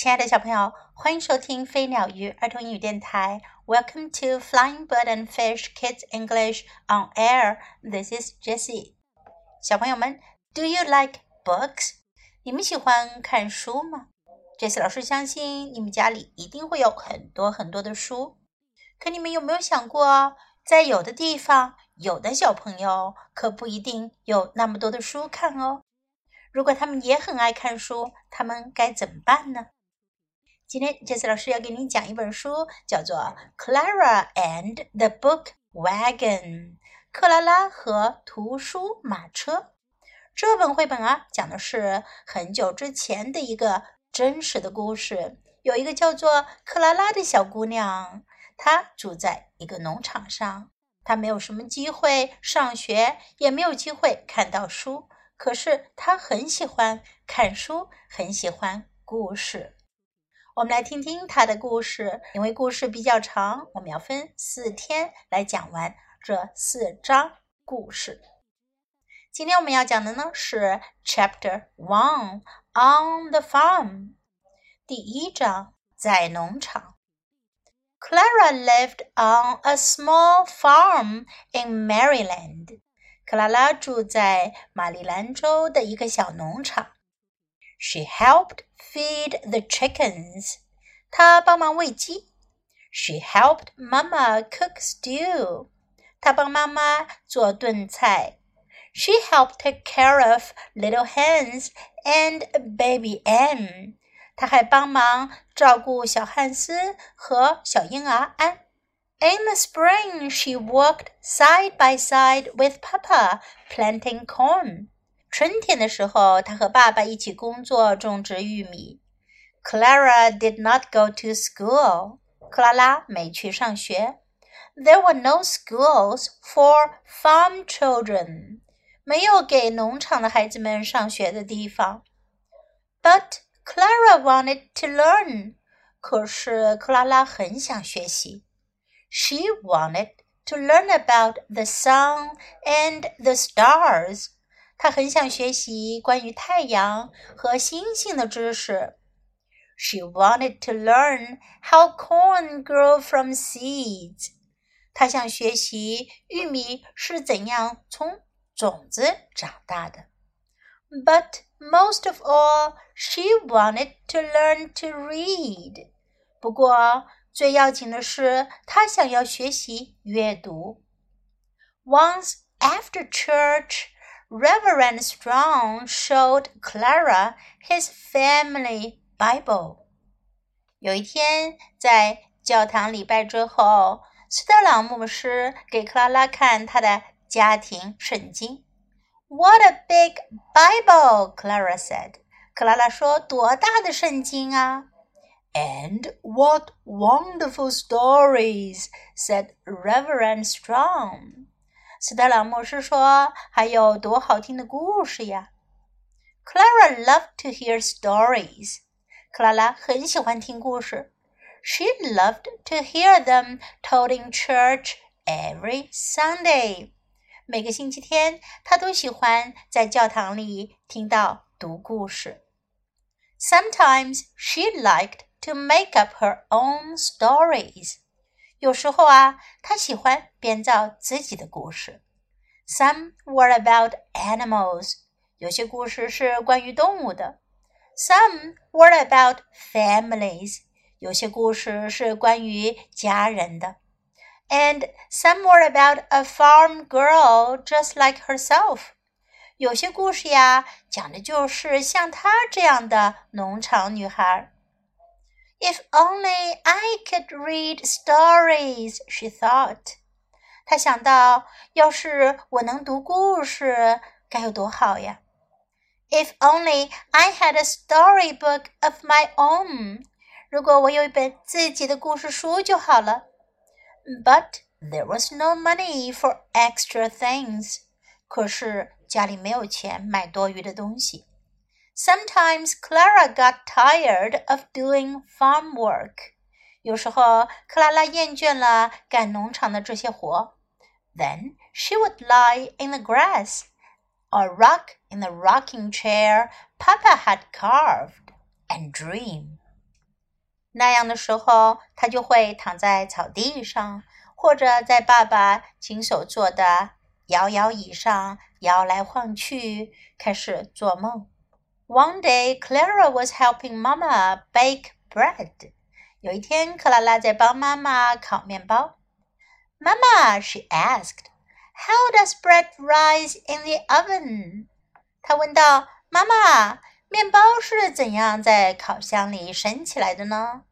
亲爱的小朋友，欢迎收听飞鸟鱼儿童英语电台。Welcome to Flying Bird and Fish Kids English on Air. This is Jessie. 小朋友们，Do you like books？你们喜欢看书吗？Jessie 老师相信你们家里一定会有很多很多的书。可你们有没有想过，在有的地方，有的小朋友可不一定有那么多的书看哦。如果他们也很爱看书，他们该怎么办呢？今天杰斯老师要给你讲一本书，叫做《Clara and the Book Wagon》克拉拉和图书马车。这本绘本啊，讲的是很久之前的一个真实的故事。有一个叫做克拉拉的小姑娘，她住在一个农场上，她没有什么机会上学，也没有机会看到书。可是她很喜欢看书，很喜欢故事。我们来听听他的故事，因为故事比较长，我们要分四天来讲完这四章故事。今天我们要讲的呢是 Chapter One on the Farm，第一章在农场。Clara lived on a small farm in Maryland。克拉拉住在马里兰州的一个小农场。She helped feed the chickens. 她帮忙喂鸡。She helped Mama cook stew. 她帮妈妈做炖菜。She helped take care of little hens and baby Anne. 她还帮忙照顾小汉斯和小婴儿安。In the spring, she worked side by side with Papa planting corn. 春天的时候，他和爸爸一起工作种植玉米。Clara did not go to school. 克拉拉没去上学。There were no schools for farm children. 没有给农场的孩子们上学的地方。But Clara wanted to learn. 可是克拉拉很想学习。She wanted to learn about the sun and the stars. 他很想学习关于太阳和星星的知识。She wanted to learn how corn grew from seeds. 她想学习玉米是怎样从种子长大的。But most of all, she wanted to learn to read. 不过最要紧的是，她想要学习阅读。Once after church. Reverend Strong showed Clara his family Bible。有一天，在教堂礼拜之后，斯特朗牧师给克拉拉看他的家庭圣经。What a big Bible! Clara said. 克拉拉说：“多大的圣经啊！” And what wonderful stories! said Reverend Strong. 斯特朗牧师说：“还有多好听的故事呀！”Clara loved to hear stories。克拉拉很喜欢听故事。She loved to hear them told in church every Sunday。每个星期天，她都喜欢在教堂里听到读故事。Sometimes she liked to make up her own stories。 有时候啊，他喜欢编造自己的故事。Some were about animals，有些故事是关于动物的。Some were about families，有些故事是关于家人的。And some were about a farm girl just like herself，有些故事呀，讲的就是像她这样的农场女孩。If only I could read stories, she thought. 她想到，要是我能读故事，该有多好呀！If only I had a storybook of my own. 如果我有一本自己的故事书就好了。But there was no money for extra things. 可是家里没有钱买多余的东西。 Sometimes Clara got tired of doing farm work. 有时候，克拉拉厌倦了干农场的这些活。Then she would lie in the grass or rock in the rocking chair Papa had carved and dream. 那样的时候，他就会躺在草地上，或者在爸爸亲手做的摇摇椅上摇来晃去，开始做梦。 One day, Clara was helping Mama bake bread. 有一天，克拉拉在帮妈妈烤面包。Mama, she asked, "How does bread rise in the oven?" 她问道：“妈妈，面包是怎样在烤箱里升起来的呢？”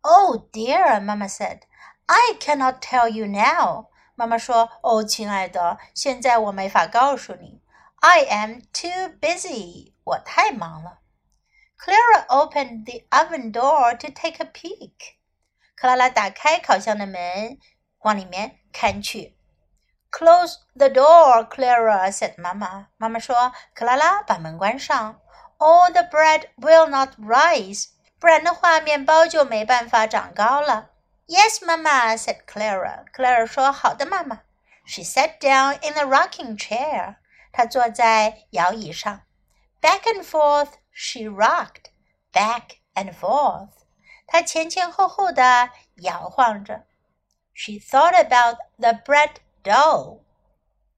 Oh dear, Mama said, "I cannot tell you now." 妈妈说：“哦，亲爱的，现在我没法告诉你。I am too busy. 我太忙了。Clara opened the oven door to take a peek. 克拉拉打开烤箱的门，往里面看去。Close the door, Clara said. 妈妈，妈妈说：“克拉拉，把门关上。Or the bread will not rise. 不然的话，面包就没办法长高了。” Yes, Mama said Clara. Clara 说：“好的，妈妈。” She sat down in the rocking chair. 她坐在摇椅上。 Back and forth she rocked, back and forth. 她前前后后的摇晃着。She thought about the bread dough.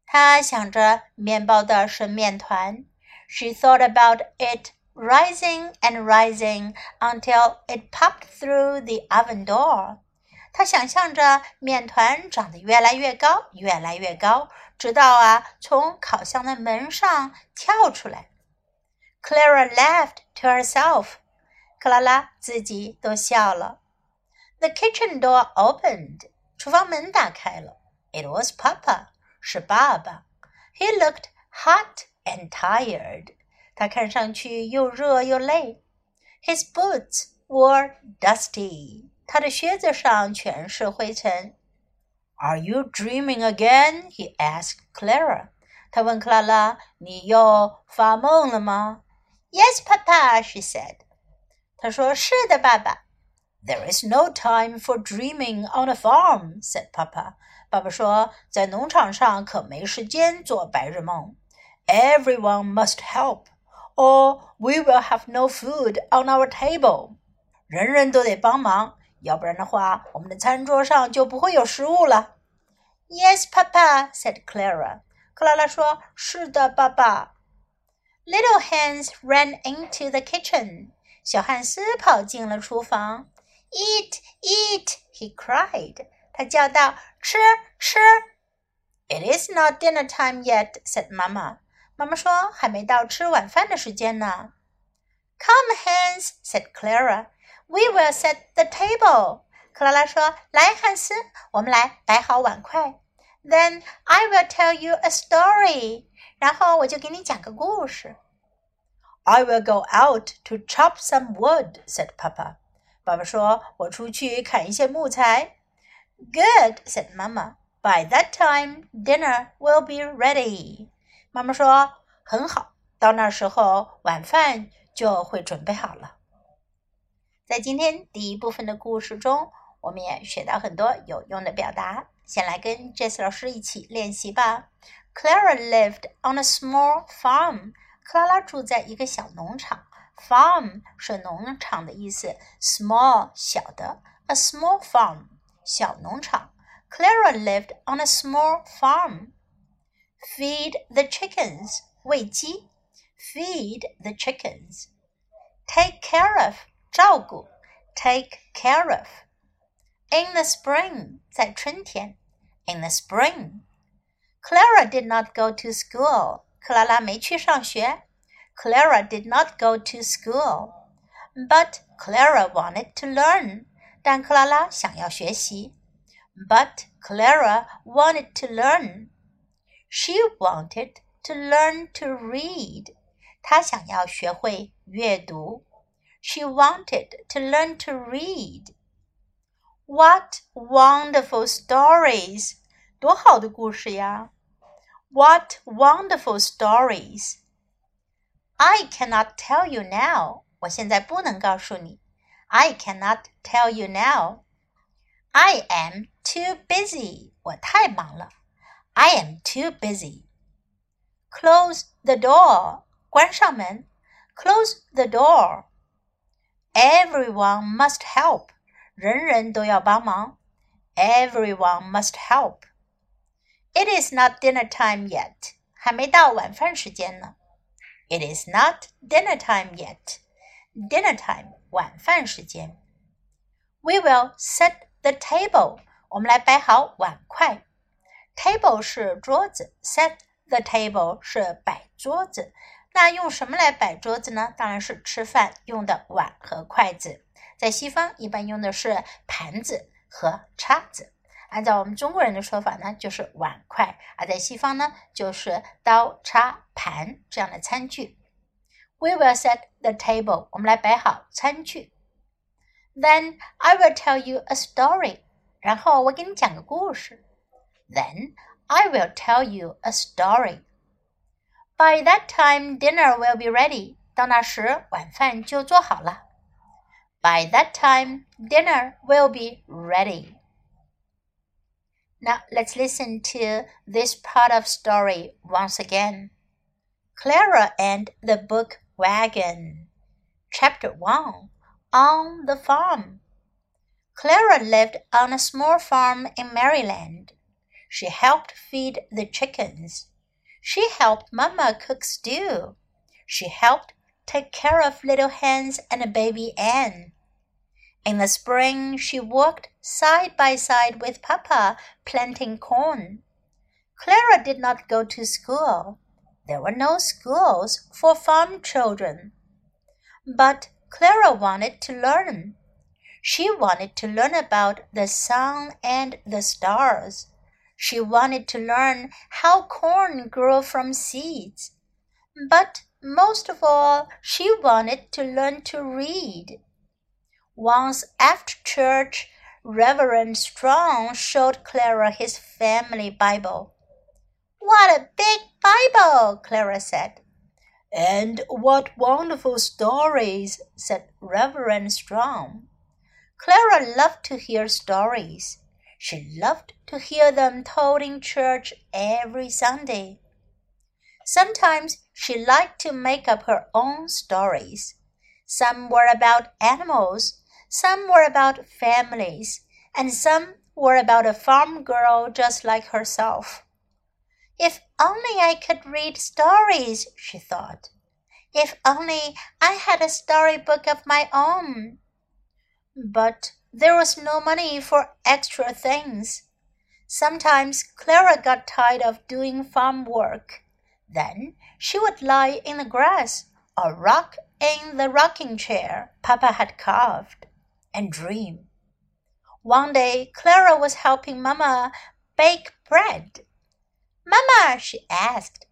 她想着面包的生面团。She thought about it rising and rising until it popped through the oven door. 她想象着面团长得越来越高，越来越高，直到啊从烤箱的门上跳出来。 Clara laughed to herself. 克拉拉自己都笑了。The kitchen door opened. 厨房门打开了。It was Papa. 是爸爸。He looked hot and tired. 他看上去又热又累。His boots were dusty. 他的靴子上全是灰尘。Are you dreaming again? He asked Clara. 他问克拉拉：“你又发梦了吗？” Yes, Papa, she said. 她说：“是的，爸爸。” There is no time for dreaming on a farm, said Papa. 爸爸说：“在农场上可没时间做白日梦。” Everyone must help, or we will have no food on our table. 人人都得帮忙，要不然的话，我们的餐桌上就不会有食物了。Yes, Papa, said Clara. 克拉拉说：“是的，爸爸。” Little Hans ran into the kitchen. 小汉斯跑进了厨房。Eat, eat! He cried. 他叫道：“吃，吃！” It is not dinner time yet," said Mama. 妈妈说：“还没到吃晚饭的时间呢。” Come, Hans," said Clara. "We will set the table." 克拉拉说：“来，汉斯，我们来摆好碗筷。Then I will tell you a story. 然后我就给你讲个故事。I will go out to chop some wood," said Papa. 爸爸说：“我出去砍一些木材。” Good," said Mama. "By that time, dinner will be ready." 妈妈说：“很好，到那时候晚饭就会准备好了。”在今天第一部分的故事中，我们也学到很多有用的表达。先来跟 Jess 老师一起练习吧。Clara lived on a small farm. 克拉拉住在一个小农场。Farm 是农场的意思，small 小的，a small farm 小农场。Clara lived on a small farm. Feed the chickens 喂鸡，feed the chickens. Take care of 照顾，take care of. In the spring 在春天，in the spring. Clara did not go to school. 克拉拉没去上学。Clara did not go to school. But Clara wanted to learn. 但克拉拉想要学习。But Clara wanted to learn. She wanted to learn to read. 她想要学会阅读。She wanted to learn to read. What wonderful stories! 多好的故事呀！What wonderful stories! I cannot tell you now. 我现在不能告诉你。I cannot tell you now. I am too busy. 我太忙了。I am too busy. Close the door. 关上门。Close the door. Everyone must help. 人人都要帮忙。Everyone must help. It is not dinner time yet. 还没到晚饭时间呢。It is not dinner time yet. Dinner time 晚饭时间。We will set the table. 我们来摆好碗筷。Table 是桌子，set the table 是摆桌子。那用什么来摆桌子呢？当然是吃饭用的碗和筷子。在西方一般用的是盘子和叉子。按照我们中国人的说法呢，就是碗筷；而在西方呢，就是刀叉盘这样的餐具。We will set the table。我们来摆好餐具。Then I will tell you a story。然后我给你讲个故事。Then I will tell you a story. By that time, dinner will be ready. 到那时，晚饭就做好了。By that time, dinner will be ready. Now let's listen to this part of story once again. Clara and the Book Wagon. Chapter 1 On the Farm. Clara lived on a small farm in Maryland. She helped feed the chickens. She helped Mamma cook stew. She helped take care of little Hans and baby Anne. In the spring, she worked side by side with Papa planting corn. Clara did not go to school. There were no schools for farm children. But Clara wanted to learn. She wanted to learn about the sun and the stars. She wanted to learn how corn grew from seeds. But most of all, she wanted to learn to read. Once after church, Reverend Strong showed Clara his family Bible. What a big Bible, Clara said. And what wonderful stories, said Reverend Strong. Clara loved to hear stories. She loved to hear them told in church every Sunday. Sometimes she liked to make up her own stories. Some were about animals, some were about families, and some were about a farm girl just like herself. If only I could read stories, she thought. If only I had a storybook of my own. But there was no money for extra things. Sometimes Clara got tired of doing farm work. Then she would lie in the grass or rock in the rocking chair Papa had carved and dream. One day, Clara was helping Mamma bake bread. Mamma, she asked,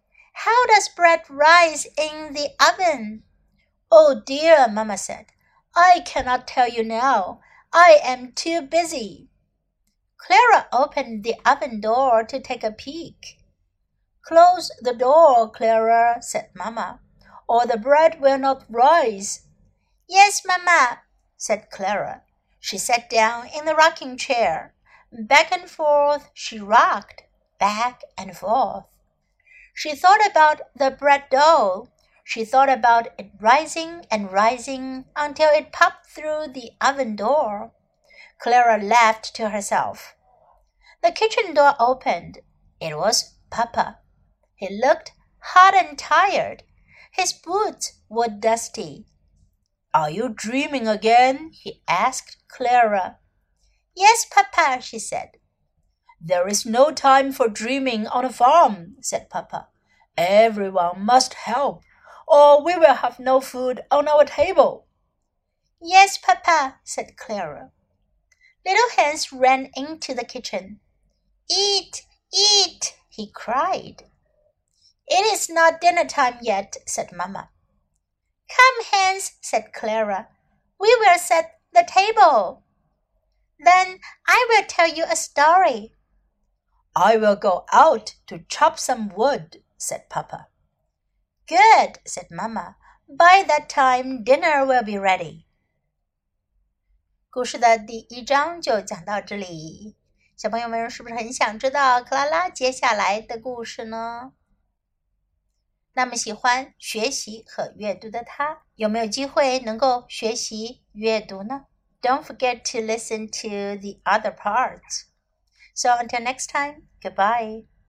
how does bread rise in the oven? Oh dear, Mamma said, I cannot tell you now. I am too busy. Clara opened the oven door to take a peek. Close the door, Clara, said Mamma, or the bread will not rise. Yes, Mamma, said Clara. She sat down in the rocking chair. Back and forth she rocked, back and forth. She thought about the bread dough. She thought about it rising and rising until it popped through the oven door. Clara laughed to herself. The kitchen door opened. It was Papa. He looked hot and tired. His boots were dusty. Are you dreaming again? he asked Clara. Yes, Papa, she said. There is no time for dreaming on a farm, said Papa. Everyone must help, or we will have no food on our table. Yes, Papa, said Clara. Little Hans ran into the kitchen. Eat, eat, he cried. It is not dinner time yet, said Mamma. Come, Hans, said Clara. We will set the table. Then I will tell you a story. I will go out to chop some wood, said Papa. Good, said Mamma. By that time, dinner will be ready. 故事的第一章就讲到这里，小朋友们是不是很想知道克拉拉接下来的故事呢？ 那么喜欢学习和阅读的他有没有机会能够学习阅读呢 don't forget to listen to the other parts so until next time goodbye